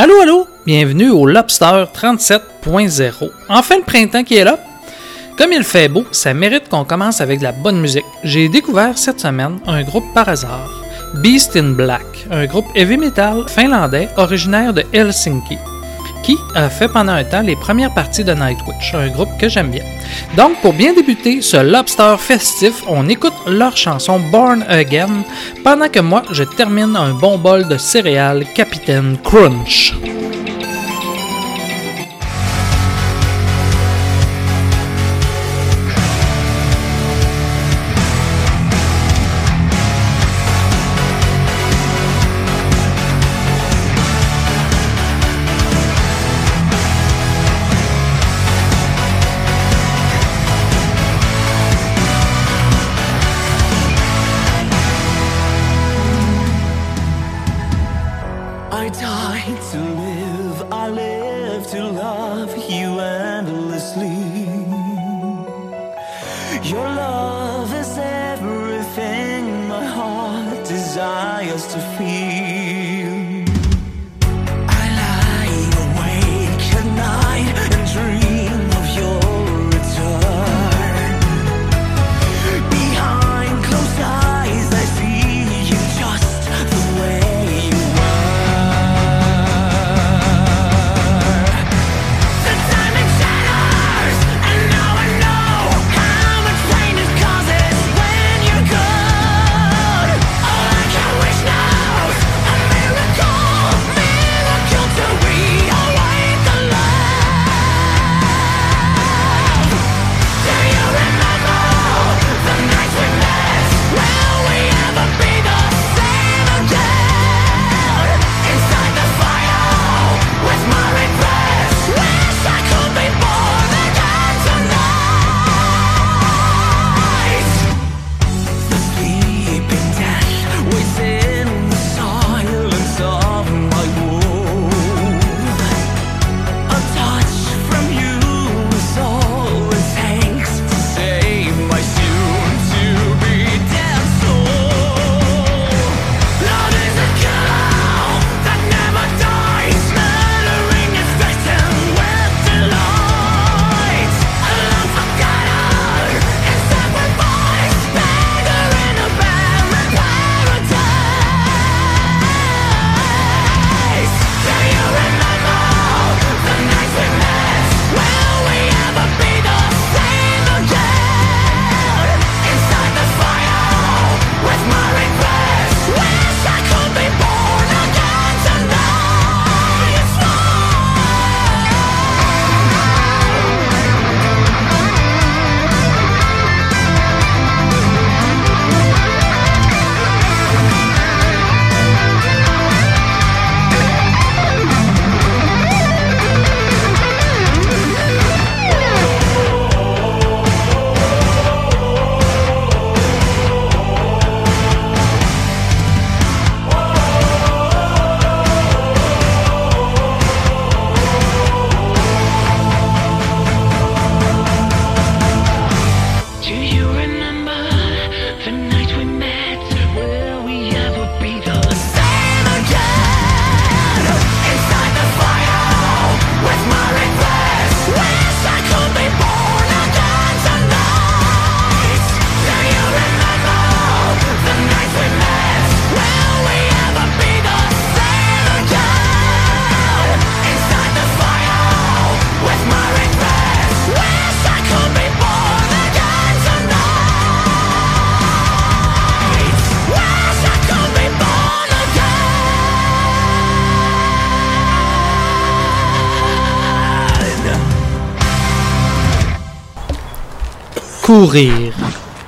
Allô, allô, bienvenue au Lobster 37.0. Enfin le printemps qui est là. Comme il fait beau, ça mérite qu'on commence avec de la bonne musique. J'ai découvert cette semaine un groupe par hasard, Beast in Black, un groupe heavy metal finlandais originaire de Helsinki qui a fait pendant un temps les premières parties de Nightwish, un groupe que j'aime bien. Donc, pour bien débuter ce Lobster festif, on écoute leur chanson Born Again, pendant que moi, je termine un bon bol de céréales Capitaine Crunch. Courir.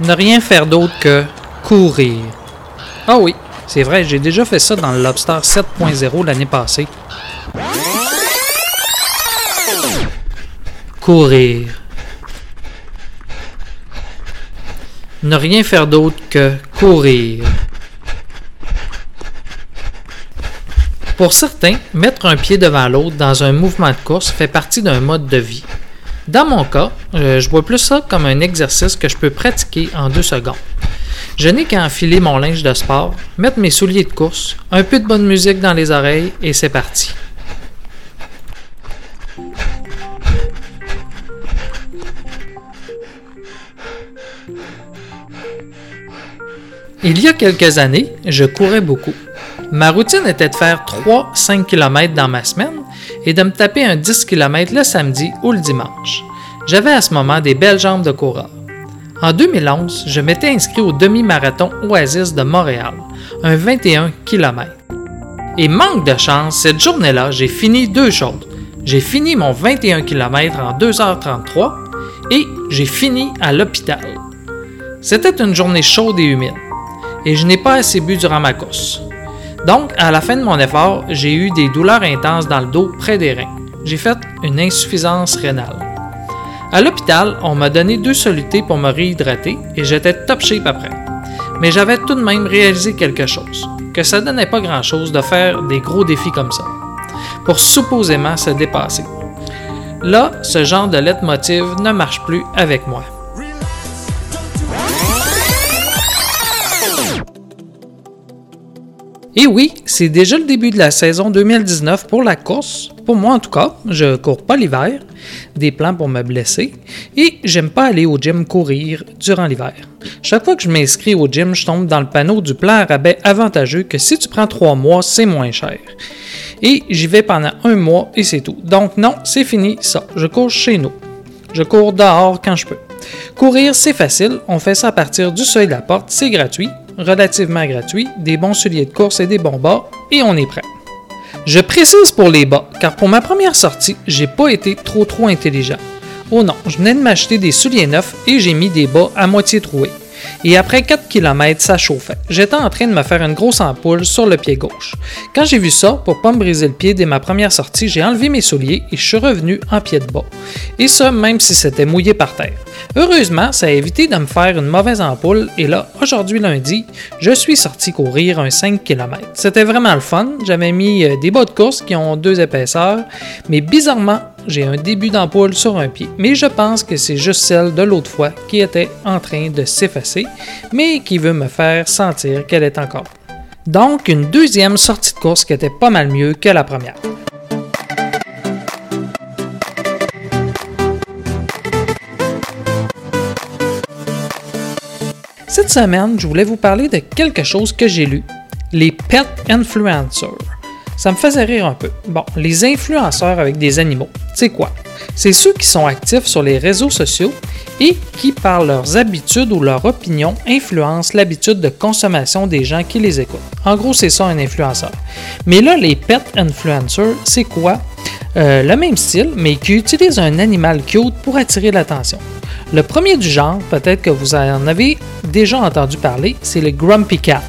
Ne rien faire d'autre que courir. Ah oui, C'est vrai, j'ai déjà fait ça dans le Lobster 7.0 l'année passée. Courir. Ne rien faire d'autre que courir. Pour certains, mettre un pied devant l'autre dans un mouvement de course fait partie d'un mode de vie. Dans mon cas, euh, je vois plus ça comme un exercice que je peux pratiquer en deux secondes. Je n'ai qu'à enfiler mon linge de sport, mettre mes souliers de course, un peu de bonne musique dans les oreilles et c'est parti. Il y a quelques années, je courais beaucoup. Ma routine était de faire 3-5 km dans ma semaine et de me taper un 10 km le samedi ou le dimanche. J'avais à ce moment des belles jambes de coureur. En 2011, je m'étais inscrit au demi-marathon Oasis de Montréal, un 21 km. Et manque de chance, cette journée-là, j'ai fini deux choses. J'ai fini mon 21 km en 2h33 et j'ai fini à l'hôpital. C'était une journée chaude et humide et je n'ai pas assez bu durant ma course. Donc, à la fin de mon effort, j'ai eu des douleurs intenses dans le dos près des reins. J'ai fait une insuffisance rénale. À l'hôpital, on m'a donné deux solutés pour me réhydrater et j'étais top shape après. Mais j'avais tout de même réalisé quelque chose, que ça donnait pas grand-chose de faire des gros défis comme ça, pour supposément se dépasser. Là, ce genre de leitmotiv ne marche plus avec moi. Et oui, c'est déjà le début de la saison 2019 pour la course. Pour moi en tout cas, je cours pas l'hiver, des plans pour me blesser, et j'aime pas aller au gym courir durant l'hiver. Chaque fois que je m'inscris au gym, je tombe dans le panneau du plan à rabais avantageux que si tu prends trois mois, c'est moins cher. Et j'y vais pendant un mois et c'est tout. Donc non, c'est fini ça. Je cours chez nous. Je cours dehors quand je peux. Courir, c'est facile. On fait ça à partir du seuil de la porte. C'est gratuit, relativement gratuit, des bons souliers de course et des bons bas, et on est prêt. Je précise pour les bas, car pour ma première sortie, j'ai pas été trop trop intelligent. Oh non, je venais de m'acheter des souliers neufs et j'ai mis des bas à moitié troués. Et après 4 km, ça chauffait. J'étais en train de me faire une grosse ampoule sur le pied gauche. Quand j'ai vu ça, pour pas me briser le pied dès ma première sortie, j'ai enlevé mes souliers et je suis revenu en pied de bas. Et ça, même si c'était mouillé par terre. Heureusement, ça a évité de me faire une mauvaise ampoule et là, aujourd'hui lundi, je suis sorti courir un 5 km. C'était vraiment le fun. J'avais mis euh, des bas de course qui ont deux épaisseurs, mais bizarrement, j'ai un début d'ampoule sur un pied. Mais je pense que c'est juste celle de l'autre fois qui était en train de s'effacer, mais qui veut me faire sentir qu'elle est encore. Donc, une deuxième sortie de course qui était pas mal mieux que la première. Cette semaine, je voulais vous parler de quelque chose que j'ai lu, les pet influencers. Ça me faisait rire un peu. Bon, les influenceurs avec des animaux, c'est quoi? C'est ceux qui sont actifs sur les réseaux sociaux et qui, par leurs habitudes ou leur opinion, influencent l'habitude de consommation des gens qui les écoutent. En gros, c'est ça un influenceur. Mais là, les pet influencers, c'est quoi? Euh, le même style, mais qui utilise un animal cute pour attirer l'attention. Le premier du genre, peut-être que vous en avez déjà entendu parler, c'est le Grumpy Cat,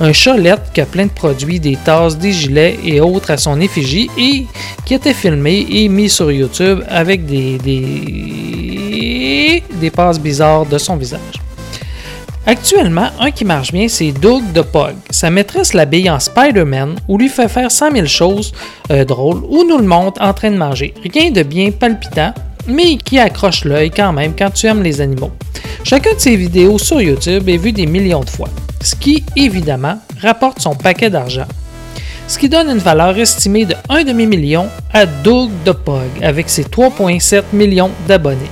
un chat lettre qui a plein de produits, des tasses, des gilets et autres à son effigie et qui était filmé et mis sur YouTube avec des, des, passes bizarres de son visage. Actuellement, un qui marche bien, c'est Doug de Pug. Sa maîtresse l'habille en Spider-Man ou lui fait faire 100 000 choses euh, drôles ou nous le montre en train de manger. Rien de bien palpitant, mais qui accroche l'œil quand même quand tu aimes les animaux. Chacun de ses vidéos sur YouTube est vu des millions de fois, ce qui, évidemment, rapporte son paquet d'argent. Ce qui donne une valeur estimée de 1 demi-million à Doug de Pug avec ses 3,7 millions d'abonnés.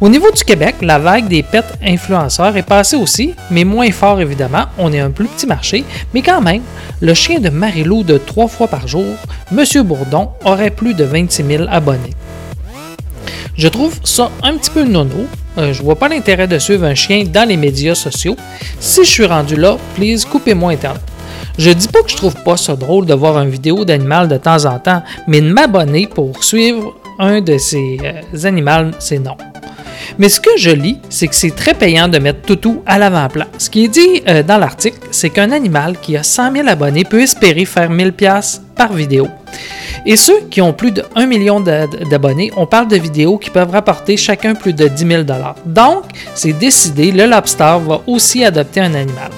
Au niveau du Québec, la vague des pets influenceurs est passée aussi, mais moins fort évidemment. On est un plus petit marché, mais quand même, le chien de Marilou de trois fois par jour, Monsieur Bourdon, aurait plus de 26 000 abonnés. Je trouve ça un petit peu nono. Euh, je vois pas l'intérêt de suivre un chien dans les médias sociaux. Si je suis rendu là, please, coupez-moi Internet. Je dis pas que je trouve pas ça drôle de voir une vidéo d'animal de temps en temps, mais de m'abonner pour suivre un de ces euh, animaux, c'est non. Mais ce que je lis, c'est que c'est très payant de mettre Toutou à l'avant-plan. Ce qui est dit euh, dans l'article, c'est qu'un animal qui a 100 000 abonnés peut espérer faire 1000 pièces par vidéo. Et ceux qui ont plus de 1 million d'abonnés, on parle de vidéos qui peuvent rapporter chacun plus de 10 000 Donc, c'est décidé, le Lobster va aussi adopter un animal.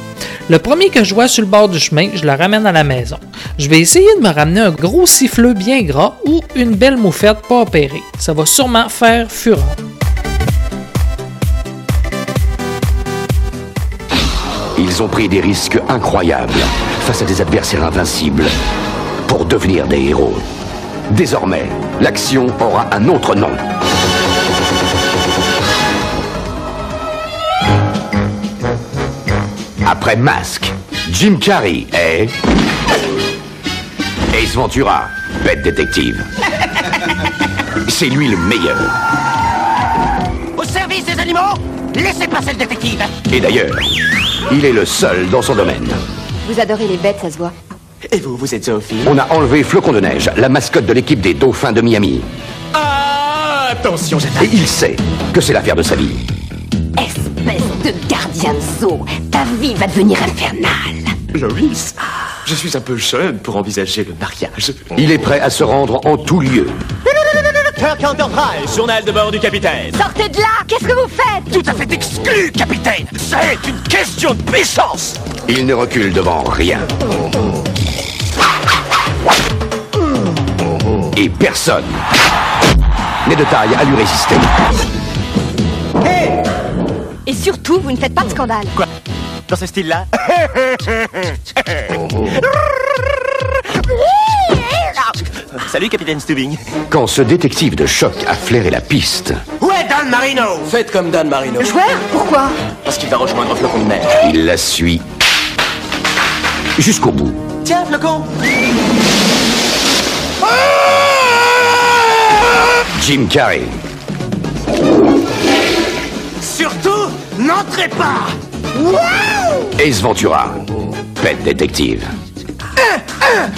Le premier que je vois sur le bord du chemin, je le ramène à la maison. Je vais essayer de me ramener un gros siffleux bien gras ou une belle moufette pas opérée. Ça va sûrement faire fureur. Ils ont pris des risques incroyables face à des adversaires invincibles pour devenir des héros. Désormais, l'action aura un autre nom. Après Mask, Jim Carrey est... Ace Ventura, bête détective. C'est lui le meilleur. Au service des animaux Laissez passer le détective Et d'ailleurs, il est le seul dans son domaine. Vous adorez les bêtes, ça se voit. Et vous, vous êtes zoophile On a enlevé Flocon de Neige, la mascotte de l'équipe des Dauphins de Miami. Ah, Attention, Et j'attaque il sait que c'est l'affaire de sa vie. Espèce de gardien de zoo, ta vie va devenir infernale. Loïs, je suis un peu jeune pour envisager le mariage. Il est prêt à se rendre en tout lieu. Kirk Enterprise, journal de bord du capitaine. Sortez de là Qu'est-ce que vous faites? Tout à fait exclu, capitaine C'est une question de puissance Il ne recule devant rien. Et personne n'est de taille à lui résister. Et surtout, vous ne faites pas de scandale. Quoi Dans ce style-là Salut, capitaine Stubbing. Quand ce détective de choc a flairé la piste, Où est Dan Marino Faites comme Dan Marino. Joueur Pourquoi Parce qu'il va rejoindre Flocon de Neige. il la suit jusqu'au bout. Tiens, Flocon Jim Carrey, Surtout, n'entrez pas. Ace Ventura, pet détective. Betrayal,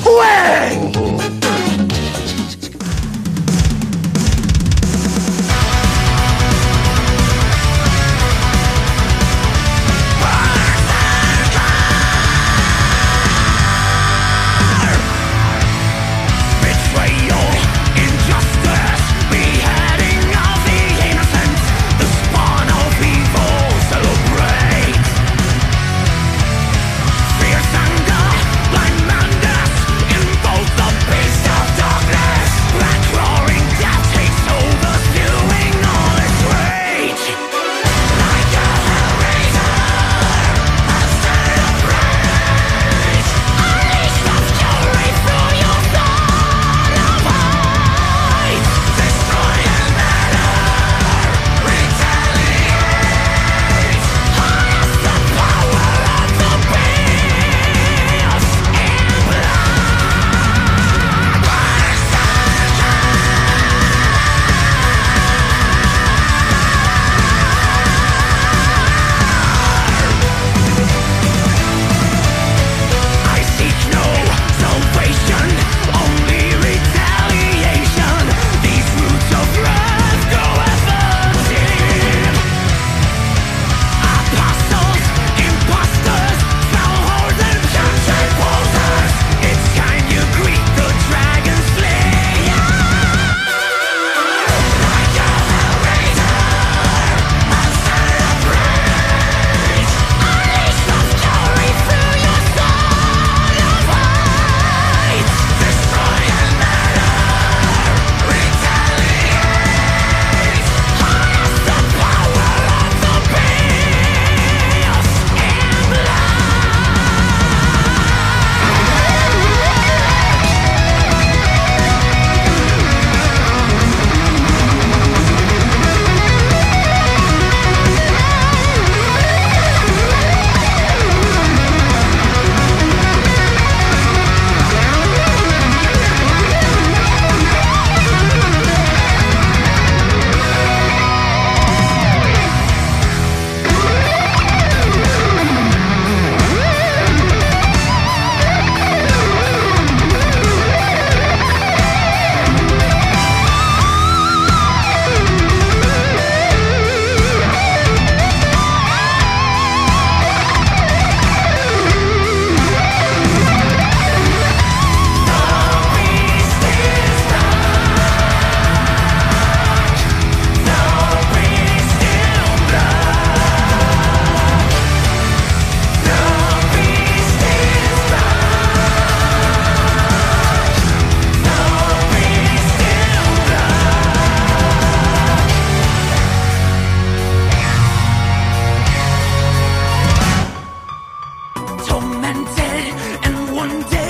one day.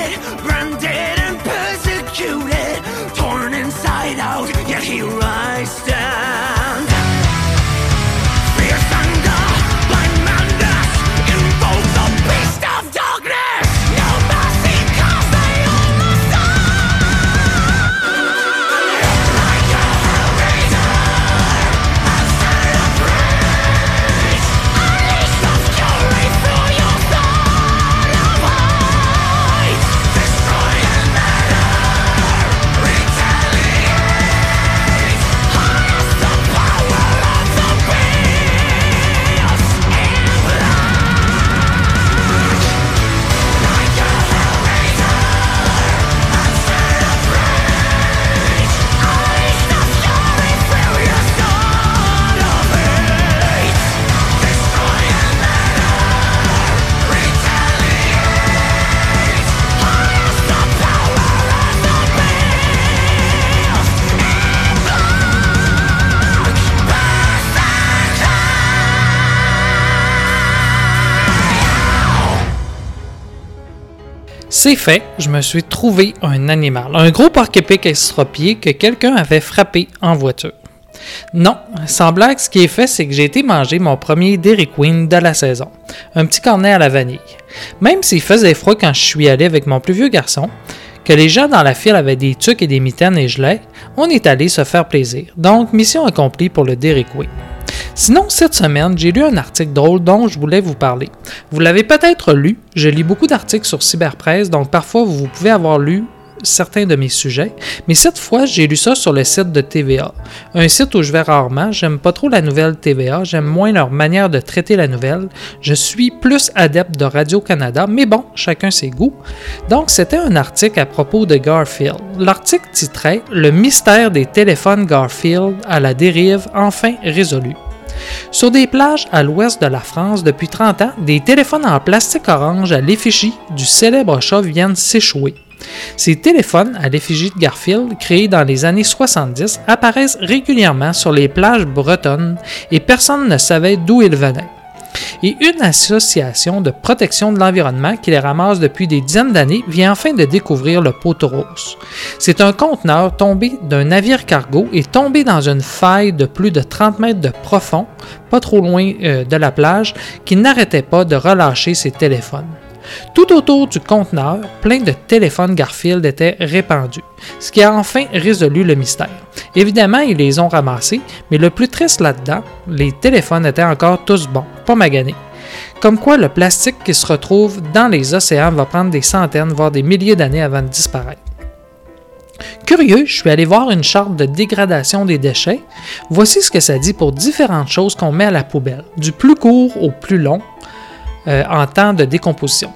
C'est fait, je me suis trouvé un animal, un gros porc-épic estropié que quelqu'un avait frappé en voiture. Non, sans blague, ce qui est fait, c'est que j'ai été manger mon premier Dairy Queen de la saison. Un petit cornet à la vanille. Même s'il faisait froid quand je suis allé avec mon plus vieux garçon, que les gens dans la file avaient des tucs et des mitaines et gelées, on est allé se faire plaisir. Donc, mission accomplie pour le Dairy Queen. Sinon, cette semaine, j'ai lu un article drôle dont je voulais vous parler. Vous l'avez peut-être lu, je lis beaucoup d'articles sur Cyberpresse, donc parfois vous pouvez avoir lu certains de mes sujets, mais cette fois, j'ai lu ça sur le site de TVA. Un site où je vais rarement, j'aime pas trop la nouvelle TVA, j'aime moins leur manière de traiter la nouvelle. Je suis plus adepte de Radio-Canada, mais bon, chacun ses goûts. Donc, c'était un article à propos de Garfield. L'article titrait Le mystère des téléphones Garfield à la dérive enfin résolu. Sur des plages à l'ouest de la France depuis 30 ans, des téléphones en plastique orange à l'effigie du célèbre chat viennent s'échouer. Ces téléphones à l'effigie de Garfield, créés dans les années 70, apparaissent régulièrement sur les plages bretonnes et personne ne savait d'où ils venaient. Et une association de protection de l'environnement qui les ramasse depuis des dizaines d'années vient enfin de découvrir le poteau rose. C'est un conteneur tombé d'un navire cargo et tombé dans une faille de plus de 30 mètres de profond, pas trop loin euh, de la plage, qui n'arrêtait pas de relâcher ses téléphones. Tout autour du conteneur, plein de téléphones Garfield étaient répandus, ce qui a enfin résolu le mystère. Évidemment, ils les ont ramassés, mais le plus triste là-dedans, les téléphones étaient encore tous bons, pas maganés. Comme quoi le plastique qui se retrouve dans les océans va prendre des centaines, voire des milliers d'années avant de disparaître. Curieux, je suis allé voir une charte de dégradation des déchets. Voici ce que ça dit pour différentes choses qu'on met à la poubelle, du plus court au plus long, euh, en temps de décomposition.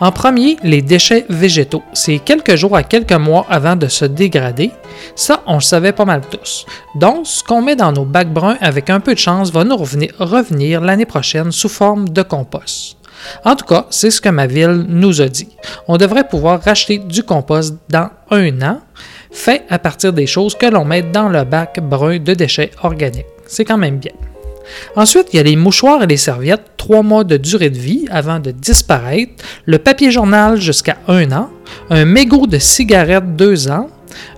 En premier, les déchets végétaux. C'est quelques jours à quelques mois avant de se dégrader. Ça, on le savait pas mal tous. Donc, ce qu'on met dans nos bacs bruns avec un peu de chance va nous revenir, revenir l'année prochaine sous forme de compost. En tout cas, c'est ce que ma ville nous a dit. On devrait pouvoir racheter du compost dans un an, fait à partir des choses que l'on met dans le bac brun de déchets organiques. C'est quand même bien. Ensuite, il y a les mouchoirs et les serviettes, trois mois de durée de vie avant de disparaître, le papier journal jusqu'à un an, un mégot de cigarette deux ans,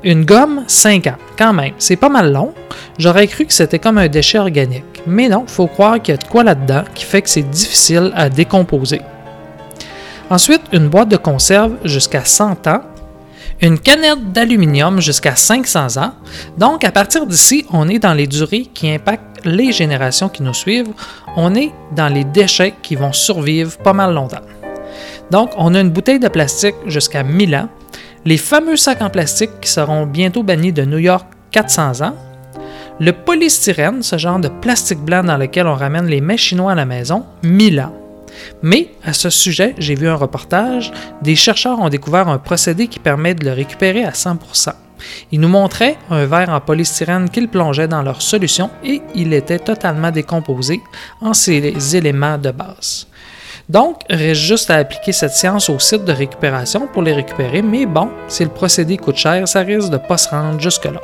une gomme cinq ans. Quand même, c'est pas mal long. J'aurais cru que c'était comme un déchet organique. Mais non, faut croire qu'il y a de quoi là-dedans qui fait que c'est difficile à décomposer. Ensuite, une boîte de conserve jusqu'à 100 ans, une canette d'aluminium jusqu'à 500 ans. Donc, à partir d'ici, on est dans les durées qui impactent les générations qui nous suivent. On est dans les déchets qui vont survivre pas mal longtemps. Donc, on a une bouteille de plastique jusqu'à 1000 ans. Les fameux sacs en plastique qui seront bientôt bannis de New York 400 ans. Le polystyrène, ce genre de plastique blanc dans lequel on ramène les mets chinois à la maison, 1000 ans. Mais à ce sujet, j'ai vu un reportage, des chercheurs ont découvert un procédé qui permet de le récupérer à 100%. Ils nous montraient un verre en polystyrène qu'ils plongeaient dans leur solution et il était totalement décomposé en ses éléments de base. Donc, reste juste à appliquer cette science au site de récupération pour les récupérer, mais bon, si le procédé coûte cher, ça risque de ne pas se rendre jusque-là.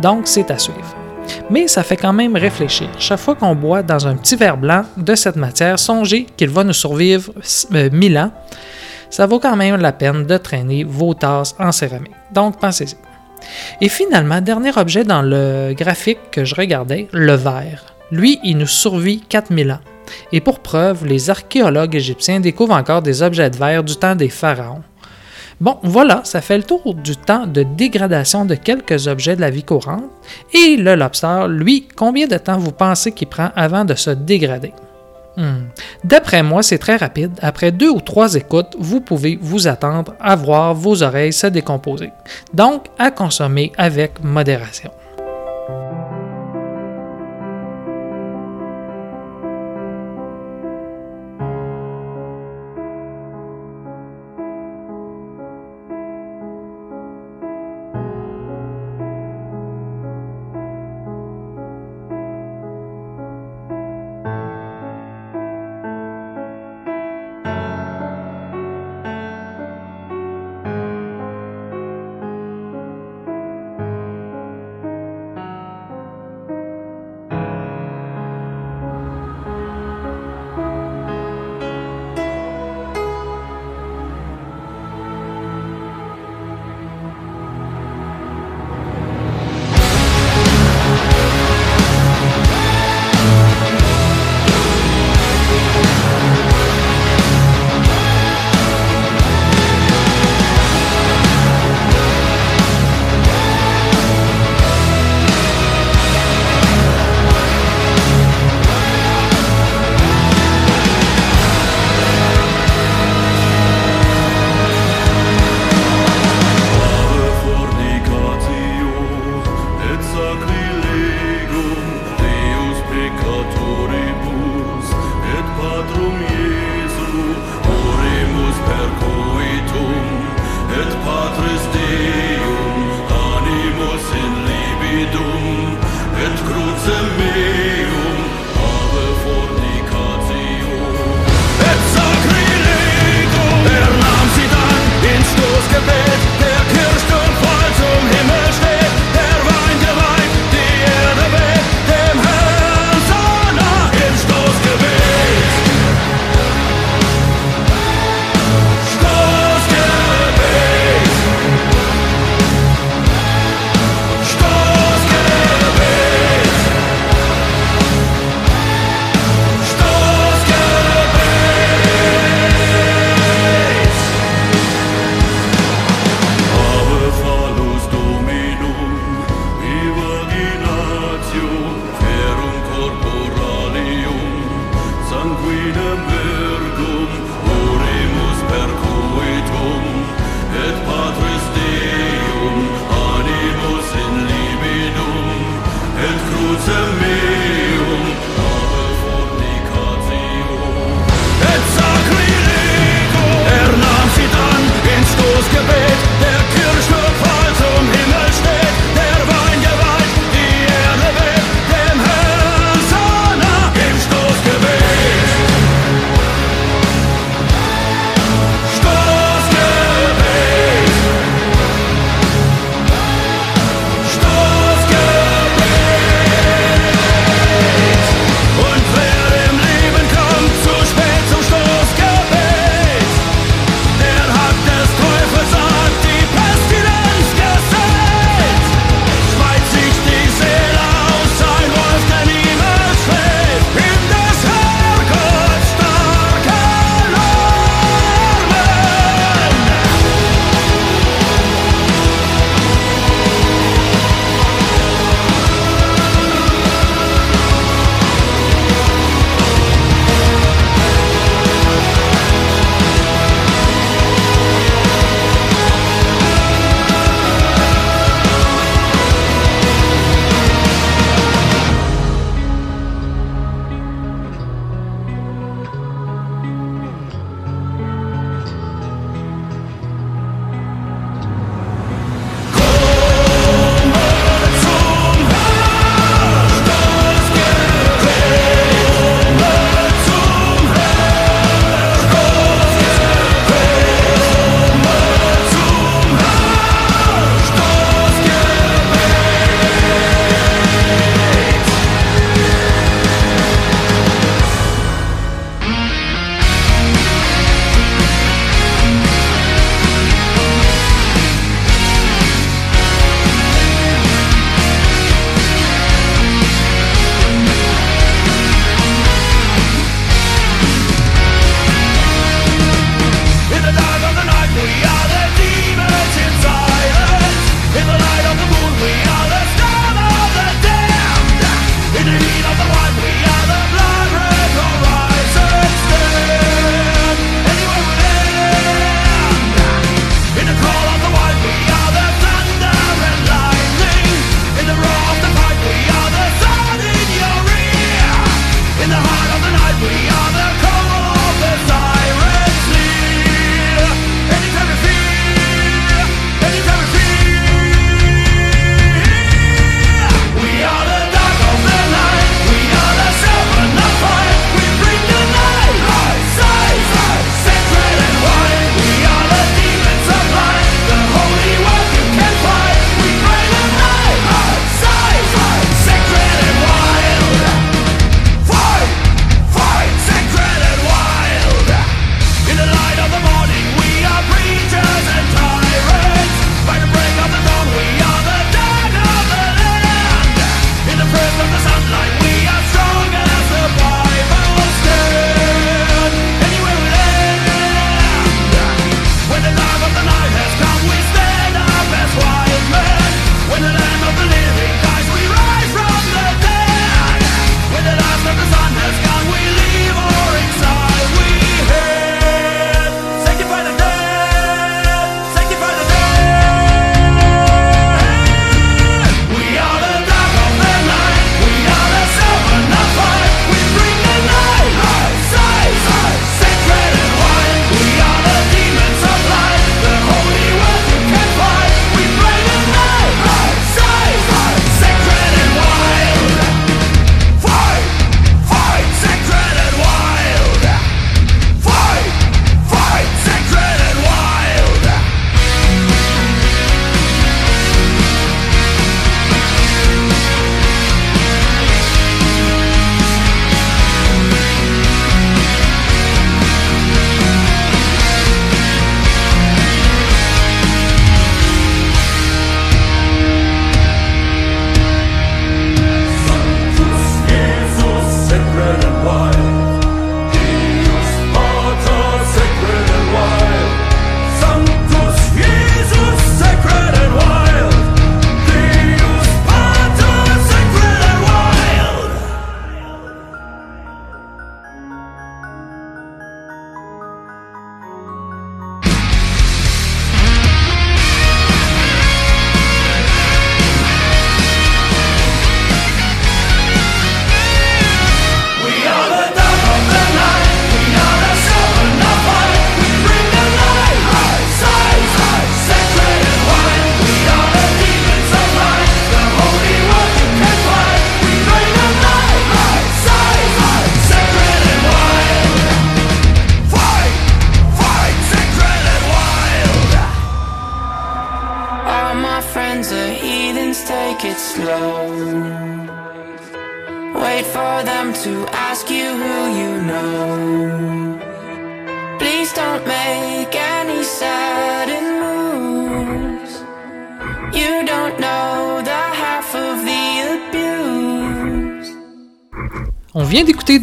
Donc, c'est à suivre. Mais ça fait quand même réfléchir. Chaque fois qu'on boit dans un petit verre blanc de cette matière, songez qu'il va nous survivre euh, 1000 ans. Ça vaut quand même la peine de traîner vos tasses en céramique. Donc, pensez-y. Et finalement, dernier objet dans le graphique que je regardais, le verre. Lui, il nous survit 4000 ans. Et pour preuve, les archéologues égyptiens découvrent encore des objets de verre du temps des pharaons. Bon, voilà, ça fait le tour du temps de dégradation de quelques objets de la vie courante. Et le lobster, lui, combien de temps vous pensez qu'il prend avant de se dégrader? Hmm. D'après moi, c'est très rapide. Après deux ou trois écoutes, vous pouvez vous attendre à voir vos oreilles se décomposer. Donc, à consommer avec modération.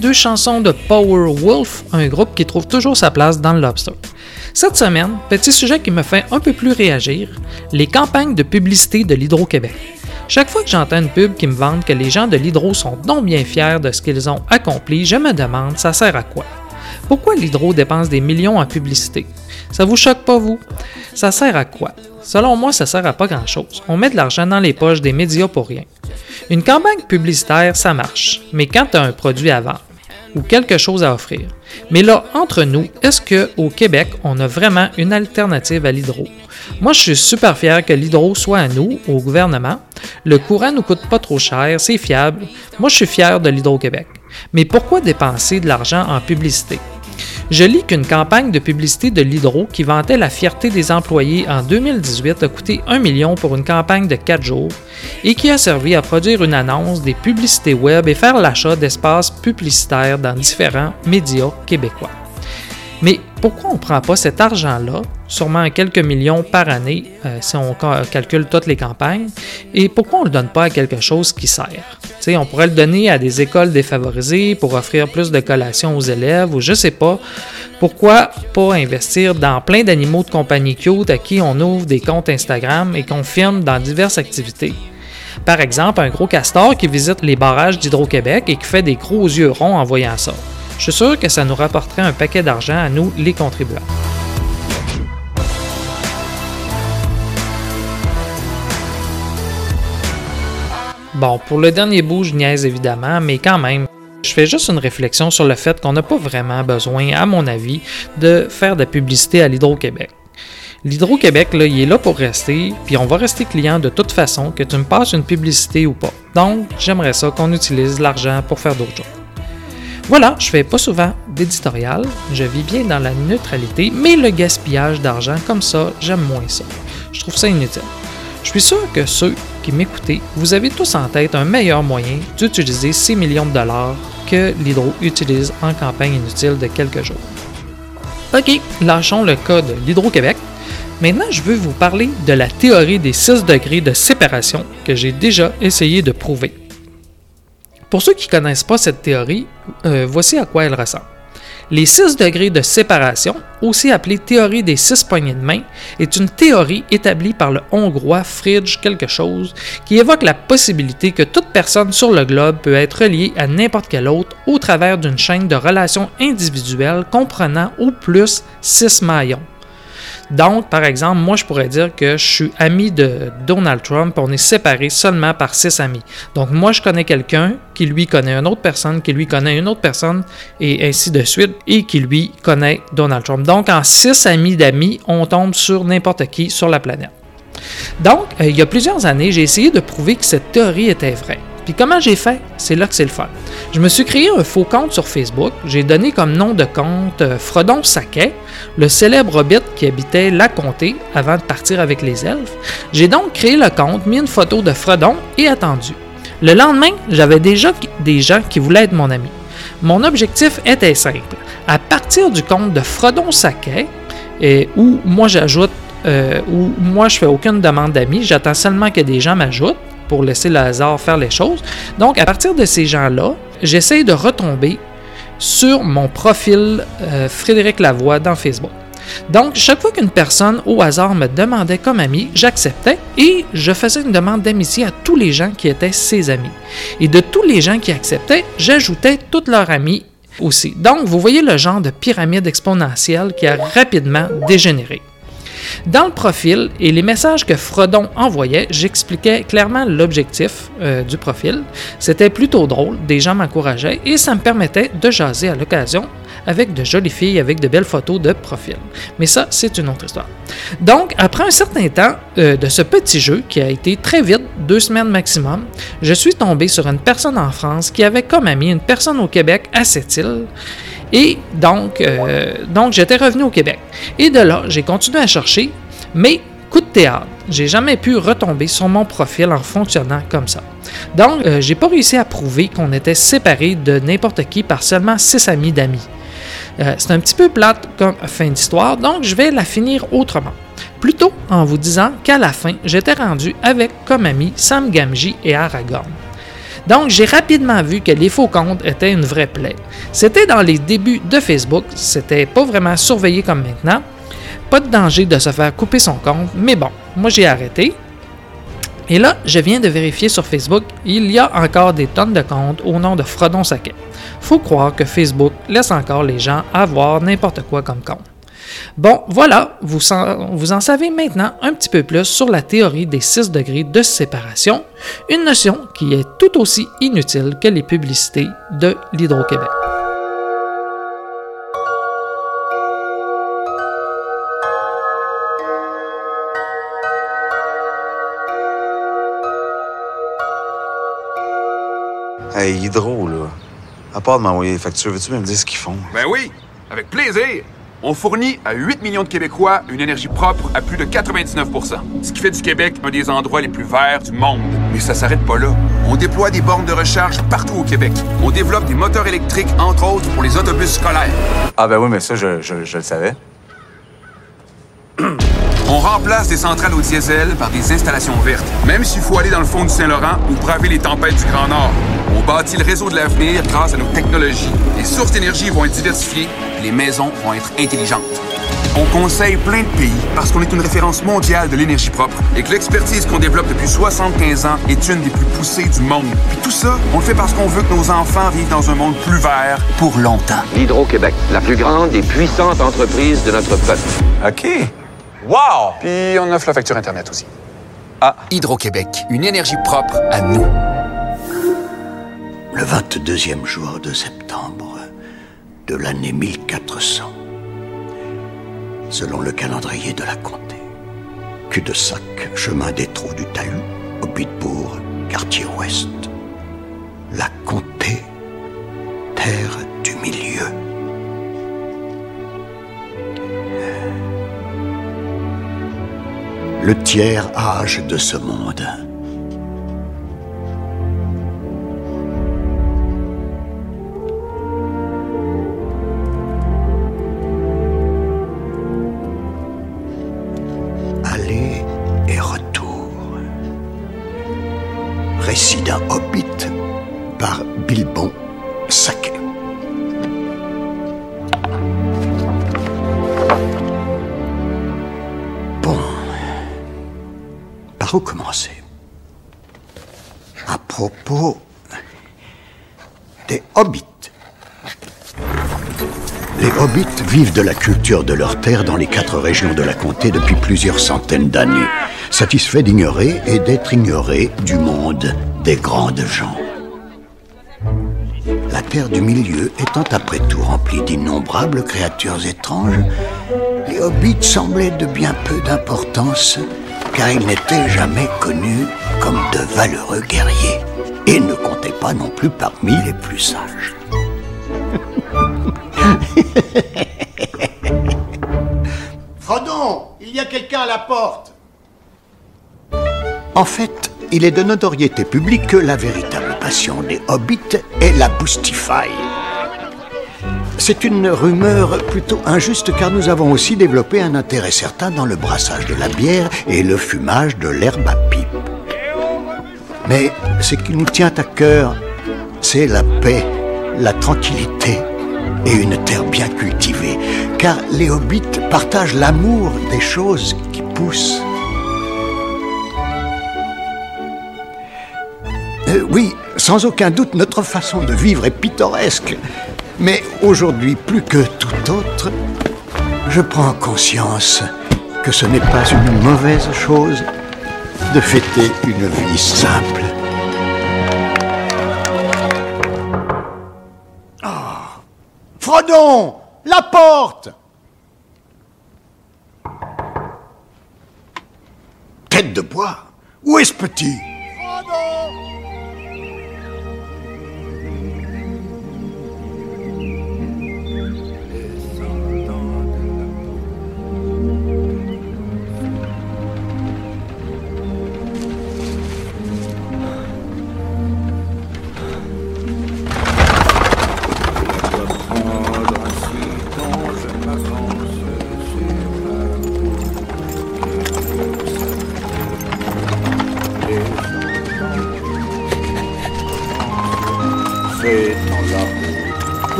Deux chansons de Power Wolf, un groupe qui trouve toujours sa place dans le Lobster. Cette semaine, petit sujet qui me fait un peu plus réagir, les campagnes de publicité de l'Hydro-Québec. Chaque fois que j'entends une pub qui me vante que les gens de l'Hydro sont donc bien fiers de ce qu'ils ont accompli, je me demande ça sert à quoi? Pourquoi l'Hydro dépense des millions en publicité? Ça vous choque pas, vous? Ça sert à quoi? Selon moi, ça sert à pas grand-chose. On met de l'argent dans les poches des médias pour rien. Une campagne publicitaire, ça marche, mais quand tu as un produit à vendre ou quelque chose à offrir. Mais là, entre nous, est-ce qu'au Québec, on a vraiment une alternative à l'hydro? Moi, je suis super fier que l'hydro soit à nous, au gouvernement. Le courant nous coûte pas trop cher, c'est fiable. Moi, je suis fier de l'Hydro-Québec. Mais pourquoi dépenser de l'argent en publicité? Je lis qu'une campagne de publicité de l'Hydro qui vantait la fierté des employés en 2018 a coûté 1 million pour une campagne de 4 jours et qui a servi à produire une annonce, des publicités web et faire l'achat d'espaces publicitaires dans différents médias québécois. Mais pourquoi on ne prend pas cet argent-là, sûrement quelques millions par année euh, si on ca- calcule toutes les campagnes, et pourquoi on ne le donne pas à quelque chose qui sert? On pourrait le donner à des écoles défavorisées pour offrir plus de collations aux élèves, ou je sais pas. Pourquoi pas investir dans plein d'animaux de compagnie cute à qui on ouvre des comptes Instagram et qu'on filme dans diverses activités? Par exemple, un gros castor qui visite les barrages d'Hydro-Québec et qui fait des gros yeux ronds en voyant ça. Je suis sûr que ça nous rapporterait un paquet d'argent à nous, les contribuables. Bon, pour le dernier bout, je niaise évidemment, mais quand même, je fais juste une réflexion sur le fait qu'on n'a pas vraiment besoin, à mon avis, de faire de la publicité à l'Hydro-Québec. L'Hydro-Québec, là, il est là pour rester, puis on va rester client de toute façon, que tu me passes une publicité ou pas. Donc, j'aimerais ça qu'on utilise l'argent pour faire d'autres choses. Voilà, je fais pas souvent d'éditorial, je vis bien dans la neutralité, mais le gaspillage d'argent comme ça, j'aime moins ça. Je trouve ça inutile. Je suis sûr que ceux qui m'écoutez, vous avez tous en tête un meilleur moyen d'utiliser ces millions de dollars que l'Hydro utilise en campagne inutile de quelques jours. Ok, lâchons le cas de l'Hydro-Québec. Maintenant, je veux vous parler de la théorie des 6 degrés de séparation que j'ai déjà essayé de prouver. Pour ceux qui ne connaissent pas cette théorie, euh, voici à quoi elle ressemble. Les 6 degrés de séparation, aussi appelée théorie des 6 poignées de main, est une théorie établie par le hongrois Fridge quelque chose qui évoque la possibilité que toute personne sur le globe peut être reliée à n'importe quel autre au travers d'une chaîne de relations individuelles comprenant au plus 6 maillons. Donc, par exemple, moi, je pourrais dire que je suis ami de Donald Trump, on est séparés seulement par six amis. Donc, moi, je connais quelqu'un qui lui connaît une autre personne, qui lui connaît une autre personne, et ainsi de suite, et qui lui connaît Donald Trump. Donc, en six amis d'amis, on tombe sur n'importe qui sur la planète. Donc, euh, il y a plusieurs années, j'ai essayé de prouver que cette théorie était vraie. Puis comment j'ai fait? C'est là que c'est le fun. Je me suis créé un faux compte sur Facebook. J'ai donné comme nom de compte euh, Frodon Saquet, le célèbre hobbit qui habitait la comté avant de partir avec les elfes. J'ai donc créé le compte, mis une photo de Frodon et attendu. Le lendemain, j'avais déjà des gens qui voulaient être mon ami. Mon objectif était simple. À partir du compte de Frodon Saquet, et où moi j'ajoute, euh, où moi je fais aucune demande d'amis, j'attends seulement que des gens m'ajoutent pour laisser le hasard faire les choses. Donc à partir de ces gens-là, j'essaie de retomber sur mon profil euh, Frédéric Lavoie dans Facebook. Donc, chaque fois qu'une personne au hasard me demandait comme ami, j'acceptais et je faisais une demande d'amitié à tous les gens qui étaient ses amis. Et de tous les gens qui acceptaient, j'ajoutais tous leurs amis aussi. Donc, vous voyez le genre de pyramide exponentielle qui a rapidement dégénéré. Dans le profil et les messages que Frodon envoyait, j'expliquais clairement l'objectif euh, du profil. C'était plutôt drôle, des gens m'encourageaient et ça me permettait de jaser à l'occasion avec de jolies filles avec de belles photos de profil. Mais ça, c'est une autre histoire. Donc, après un certain temps euh, de ce petit jeu qui a été très vite, deux semaines maximum, je suis tombé sur une personne en France qui avait comme ami une personne au Québec à cette île. Et donc, euh, donc j'étais revenu au Québec. Et de là, j'ai continué à chercher, mais coup de théâtre. j'ai jamais pu retomber sur mon profil en fonctionnant comme ça. Donc, euh, j'ai pas réussi à prouver qu'on était séparés de n'importe qui par seulement 6 amis d'amis. Euh, c'est un petit peu plate comme fin d'histoire, donc je vais la finir autrement. Plutôt en vous disant qu'à la fin, j'étais rendu avec comme amis Sam Gamgee et Aragorn. Donc, j'ai rapidement vu que les faux comptes étaient une vraie plaie. C'était dans les débuts de Facebook, c'était pas vraiment surveillé comme maintenant. Pas de danger de se faire couper son compte, mais bon, moi j'ai arrêté. Et là, je viens de vérifier sur Facebook, il y a encore des tonnes de comptes au nom de Frodon Saquet. Faut croire que Facebook laisse encore les gens avoir n'importe quoi comme compte. Bon, voilà, vous, en- vous en savez maintenant un petit peu plus sur la théorie des 6 degrés de séparation, une notion qui est tout aussi inutile que les publicités de l'Hydro-Québec. Hey, Hydro, là. À part de m'envoyer les factures, veux-tu me dire ce qu'ils font? Ben oui, avec plaisir. On fournit à 8 millions de Québécois une énergie propre à plus de 99 ce qui fait du Québec un des endroits les plus verts du monde. Mais ça s'arrête pas là. On déploie des bornes de recharge partout au Québec. On développe des moteurs électriques, entre autres, pour les autobus scolaires. Ah, ben oui, mais ça, je, je- je le savais. On remplace des centrales au diesel par des installations vertes, même s'il faut aller dans le fond du Saint-Laurent ou braver les tempêtes du Grand Nord. On bâtit le réseau de l'avenir grâce à nos technologies. Les sources d'énergie vont être diversifiées, puis les maisons vont être intelligentes. On conseille plein de pays parce qu'on est une référence mondiale de l'énergie propre et que l'expertise qu'on développe depuis 75 ans est une des plus poussées du monde. Puis tout ça, on le fait parce qu'on veut que nos enfants vivent dans un monde plus vert pour longtemps. L'Hydro-Québec, la plus grande et puissante entreprise de notre peuple. OK. Wow! Puis on offre la facture Internet aussi. Ah, Hydro-Québec, une énergie propre à nous. Le 22e jour de septembre de l'année 1400, selon le calendrier de la comté. Cul-de-sac, chemin des trous du talus, Hobbitbourg, quartier ouest. La comté, terre du milieu. Le tiers âge de ce monde. Récit d'un hobbits vivent de la culture de leur terre dans les quatre régions de la comté depuis plusieurs centaines d'années, satisfaits d'ignorer et d'être ignorés du monde des grandes gens. La terre du milieu étant après tout remplie d'innombrables créatures étranges, les hobbits semblaient de bien peu d'importance, car ils n'étaient jamais connus comme de valeureux guerriers, et ne comptaient pas non plus parmi les plus sages. Frodon, il y a quelqu'un à la porte. En fait, il est de notoriété publique que la véritable passion des hobbits est la boostify. C'est une rumeur plutôt injuste car nous avons aussi développé un intérêt certain dans le brassage de la bière et le fumage de l'herbe à pipe. Mais ce qui nous tient à cœur, c'est la paix, la tranquillité et une terre bien cultivée, car les hobbits partagent l'amour des choses qui poussent. Euh, oui, sans aucun doute, notre façon de vivre est pittoresque. Mais aujourd'hui, plus que tout autre, je prends conscience que ce n'est pas une mauvaise chose de fêter une vie simple. La porte. Tête de bois, où est ce petit?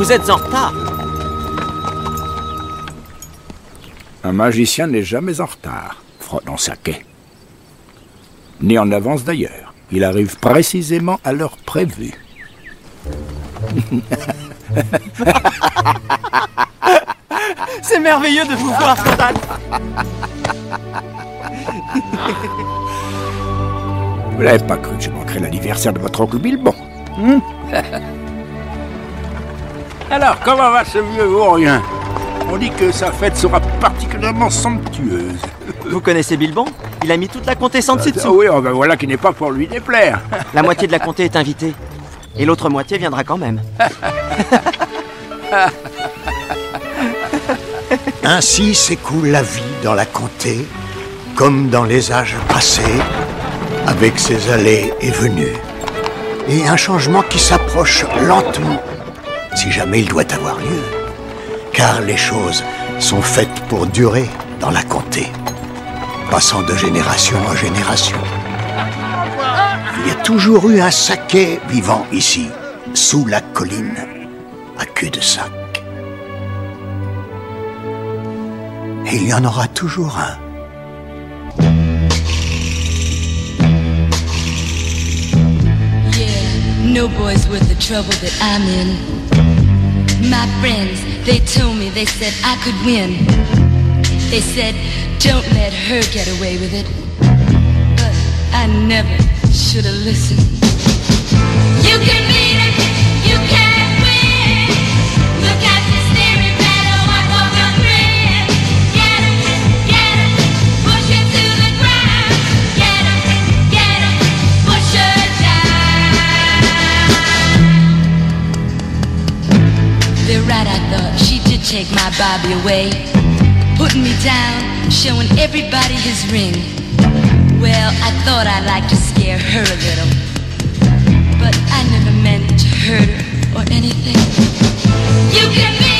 Vous êtes en retard. Un magicien n'est jamais en retard, frottant sa quai. Ni en avance d'ailleurs. Il arrive précisément à l'heure prévue. C'est merveilleux de vous voir, Frontal. Vous n'avez pas cru que je manquerais l'anniversaire de votre oncle Bilbon hmm Alors, comment va ce vieux vaurien On dit que sa fête sera particulièrement somptueuse. Vous connaissez Bilbon? Il a mis toute la comté sans dessus Ah dessous. oui, oh, ben voilà qui n'est pas pour lui déplaire. La moitié de la comté est invitée. Et l'autre moitié viendra quand même. Ainsi s'écoule la vie dans la comté, comme dans les âges passés, avec ses allées et venues. Et un changement qui s'approche lentement, si jamais il doit avoir lieu. Car les choses sont faites pour durer dans la comté, passant de génération en génération. Il y a toujours eu un saquet vivant ici, sous la colline, à cul-de-sac. Et il y en aura toujours un. Boys worth the trouble that I'm in. My friends, they told me, they said I could win. They said, don't let her get away with it. But I never should have listened. You can beat it, take my Bobby away, putting me down, showing everybody his ring. Well, I thought I'd like to scare her a little, but I never meant to hurt her or anything. You can beat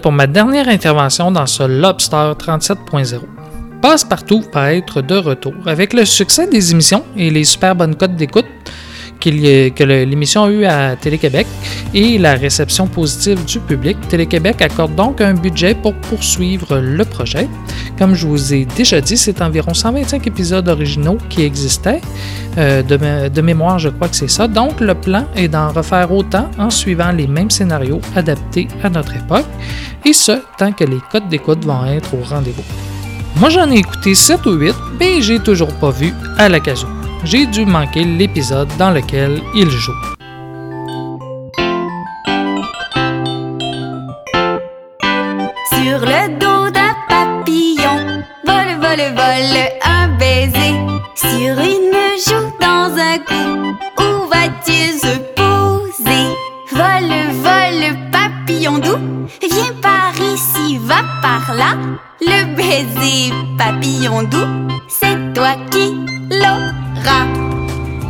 pour ma dernière intervention dans ce Lobster 37.0. Passe-partout va être de retour. Avec le succès des émissions et les super bonnes cotes d'écoute que l'émission a eu à Télé-Québec et la réception positive du public, Télé-Québec accorde donc un budget pour poursuivre le projet. Comme je vous ai déjà dit, c'est environ 125 épisodes originaux qui existaient. Euh, de, mé- de mémoire, je crois que c'est ça. Donc, le plan est d'en refaire autant en suivant les mêmes scénarios adaptés à notre époque, et ce, tant que les codes d'écoute vont être au rendez-vous. Moi, j'en ai écouté 7 ou 8, mais j'ai toujours pas vu à la casou. J'ai dû manquer l'épisode dans lequel il joue. Sur le dos d'un papillon, vole, vole, vole un baiser. Sur une joue dans un coup, où vas-tu se poser? Vole, vole, papillon doux, viens par ici, va par là. Le baiser, papillon doux, c'est toi qui l'auras.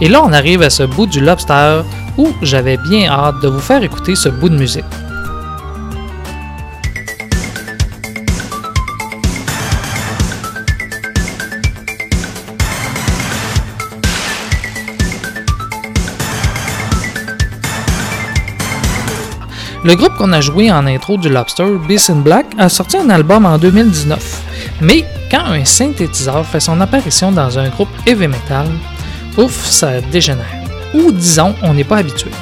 Et là, on arrive à ce bout du lobster où j'avais bien hâte de vous faire écouter ce bout de musique. Le groupe qu'on a joué en intro du Lobster, Beast in Black, a sorti un album en 2019. Mais quand un synthétiseur fait son apparition dans un groupe heavy metal, ouf, ça dégénère. Ou disons, on n'est pas habitué.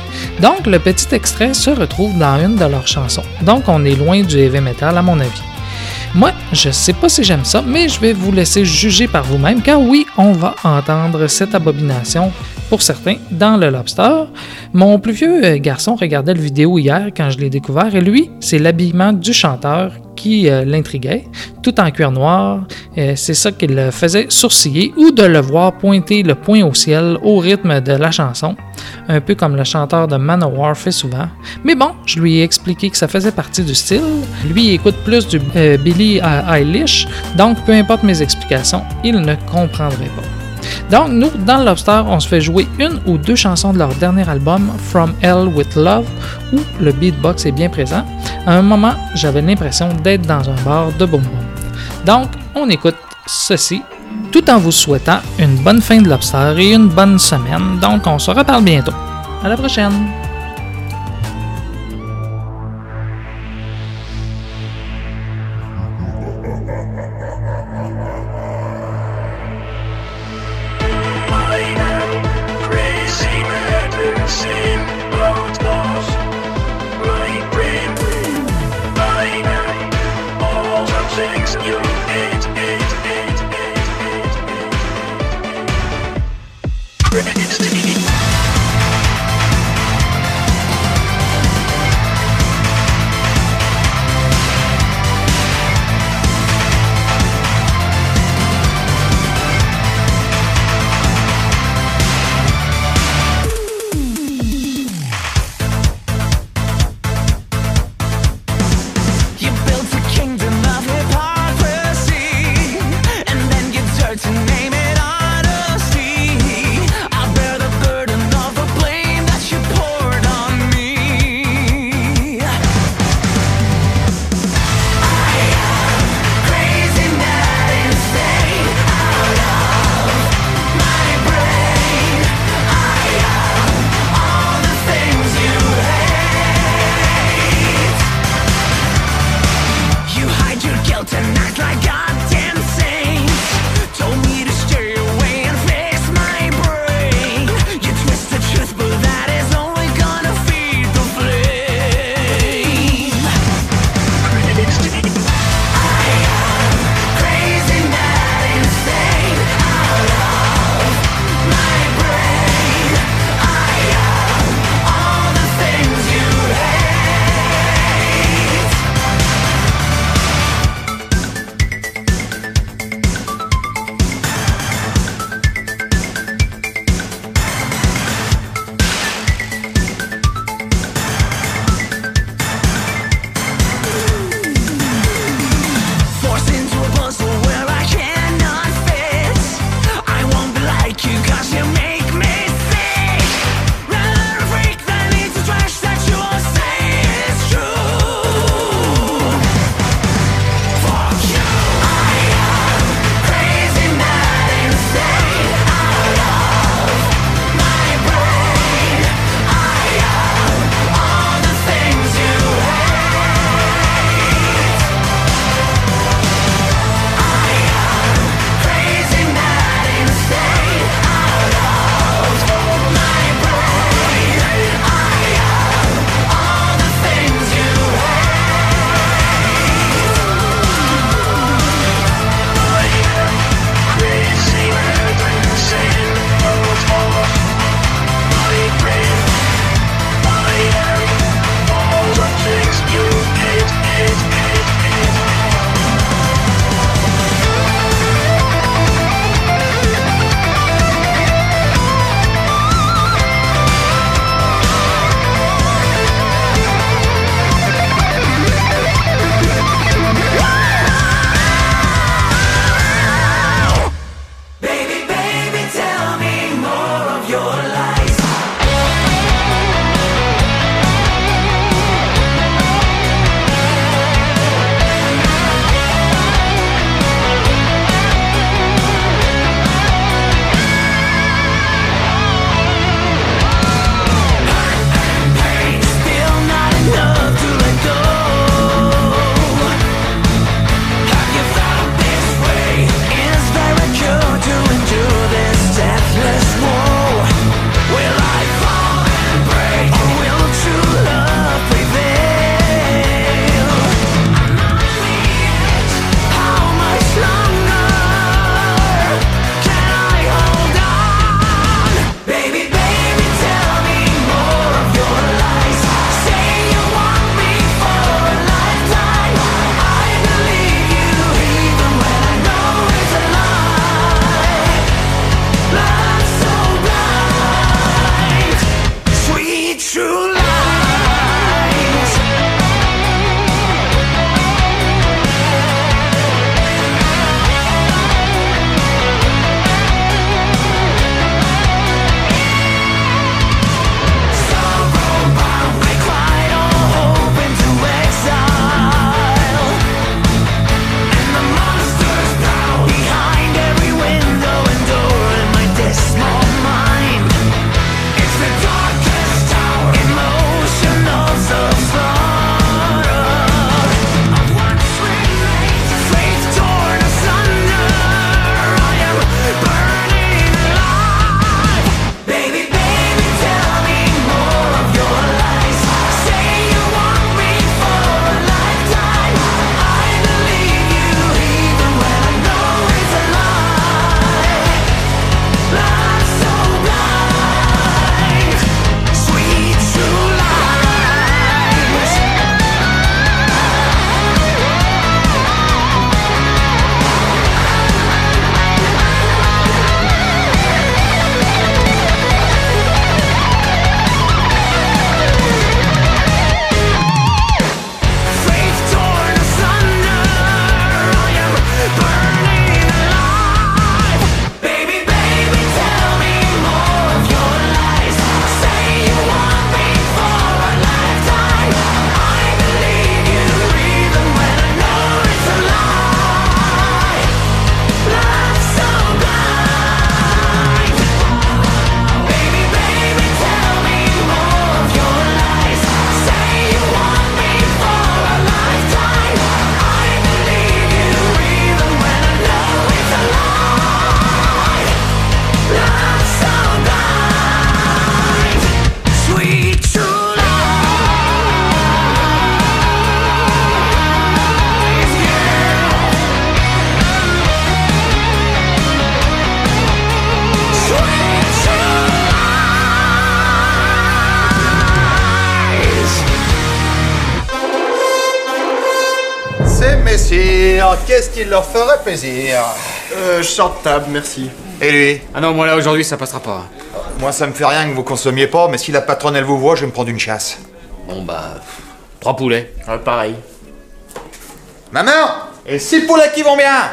Donc le petit extrait se retrouve dans une de leurs chansons. Donc on est loin du heavy metal à mon avis. Moi, je sais pas si j'aime ça, mais je vais vous laisser juger par vous-même, car oui, on va entendre cette abomination, pour certains, dans le lobster. Mon plus vieux euh, garçon regardait le vidéo hier quand je l'ai découvert, et lui, c'est l'habillement du chanteur qui euh, l'intriguait, tout en cuir noir. Euh, c'est ça qui le faisait sourciller, ou de le voir pointer le poing au ciel au rythme de la chanson, un peu comme le chanteur de Manowar fait souvent. Mais bon, je lui ai expliqué que ça faisait partie du style. Lui il écoute plus du Billie Eilish, donc peu importe mes explications, il ne comprendrait pas. Donc, nous, dans Lobster, on se fait jouer une ou deux chansons de leur dernier album, From Hell with Love, où le beatbox est bien présent. À un moment, j'avais l'impression d'être dans un bar de boom. Donc, on écoute ceci, tout en vous souhaitant une bonne fin de Lobster et une bonne semaine. Donc, on se reparle bientôt. À la prochaine! Qu'est-ce qui leur ferait plaisir Euh, je sors de table, merci. Et lui Ah non, moi là aujourd'hui ça passera pas. Moi ça me fait rien que vous consommiez pas, mais si la patronne elle vous voit, je vais me prendre une chasse. Bon bah. Trois poulets. Ouais, pareil. Maman Et six poulets qui vont bien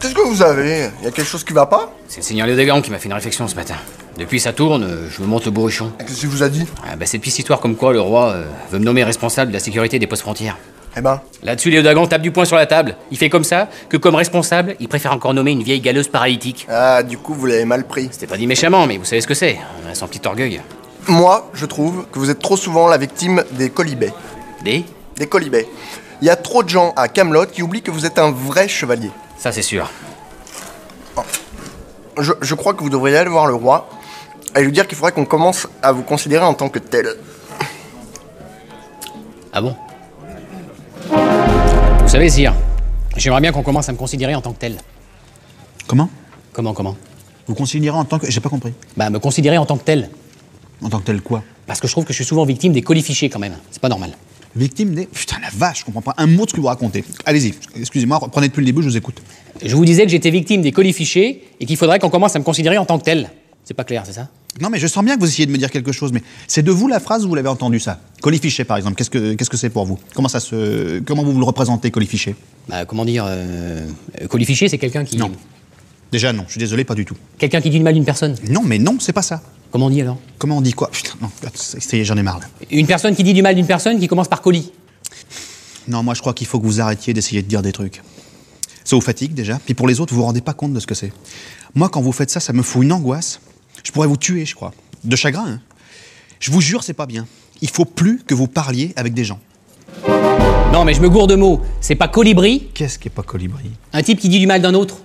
Qu'est-ce que vous avez? Y a quelque chose qui va pas? C'est le seigneur Lédégan qui m'a fait une réflexion ce matin. Depuis ça tourne, euh, je me monte le bourrichon. Qu'est-ce qu'il vous a dit? Ah, bah, Cette petite histoire comme quoi le roi euh, veut me nommer responsable de la sécurité des postes frontières. Eh ben Là-dessus, Léo Dagan tape du poing sur la table. Il fait comme ça que, comme responsable, il préfère encore nommer une vieille galeuse paralytique. Ah, du coup, vous l'avez mal pris. C'était pas dit méchamment, mais vous savez ce que c'est. On a son petit orgueil. Moi, je trouve que vous êtes trop souvent la victime des colibets. Des? Des colibets. Il y a trop de gens à Camelot qui oublient que vous êtes un vrai chevalier. Ça, c'est sûr. Je, je crois que vous devriez aller voir le roi et lui dire qu'il faudrait qu'on commence à vous considérer en tant que tel. Ah bon? Vous savez, Sire, j'aimerais bien qu'on commence à me considérer en tant que tel. Comment? Comment, comment? Vous considérez en tant que. J'ai pas compris. Bah, me considérer en tant que tel. En tant que tel quoi? Parce que je trouve que je suis souvent victime des colifichés quand même. C'est pas normal. Victime des. Putain, la vache, je comprends pas un mot de ce que vous racontez. Allez-y, excusez-moi, reprenez depuis le début, je vous écoute. Je vous disais que j'étais victime des colifichés et qu'il faudrait qu'on commence à me considérer en tant que tel. C'est pas clair, c'est ça? Non, mais je sens bien que vous essayez de me dire quelque chose, mais c'est de vous la phrase ou vous l'avez entendu ça Colifiché, par exemple, qu'est-ce que qu'est-ce que c'est pour vous? Comment ça se. Comment vous vous le représentez, colifiché Bah, comment dire euh, Colifiché, c'est quelqu'un qui. Non. Déjà, non, je suis désolé, pas du tout. Quelqu'un qui dit du mal d'une personne? Non, mais non, c'est pas ça. Comment on dit alors? Comment on dit quoi? Putain, non, ça y est, j'en ai marre là. Une personne qui dit du mal d'une personne qui commence par colis. Non, moi je crois qu'il faut que vous arrêtiez d'essayer de dire des trucs. Ça vous fatigue déjà, puis pour les autres, vous vous rendez pas compte de ce que c'est. Moi, quand vous faites ça, ça me fout une angoisse. Je pourrais vous tuer, je crois. De chagrin, hein. Je vous jure, c'est pas bien. Il faut plus que vous parliez avec des gens. Non, mais je me gourde de mots. C'est pas colibri Qu'est-ce qui est pas colibri Un type qui dit du mal d'un autre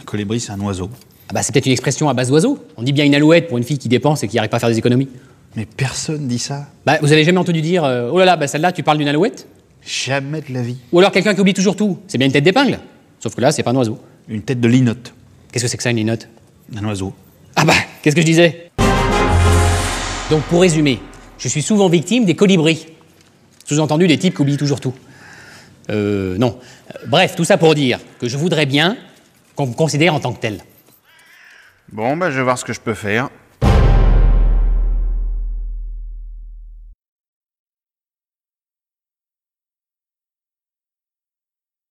Un colibri, c'est un oiseau. Ah bah, c'est peut-être une expression à base d'oiseau. On dit bien une alouette pour une fille qui dépense et qui n'arrive pas à faire des économies. Mais personne dit ça. Bah, vous avez jamais entendu dire euh, Oh là là, bah celle-là, tu parles d'une alouette? Jamais de la vie. Ou alors quelqu'un qui oublie toujours tout. C'est bien une tête d'épingle. Sauf que là, c'est pas un oiseau. Une tête de linotte. Qu'est-ce que c'est que ça, une linotte? Un oiseau. Ah bah, qu'est-ce que je disais? Donc, pour résumer, je suis souvent victime des colibris. Sous-entendu, des types qui oublient toujours tout. Euh, non. Bref, tout ça pour dire que je voudrais bien qu'on me considère en tant que tel. Bon, bah, je vais voir ce que je peux faire.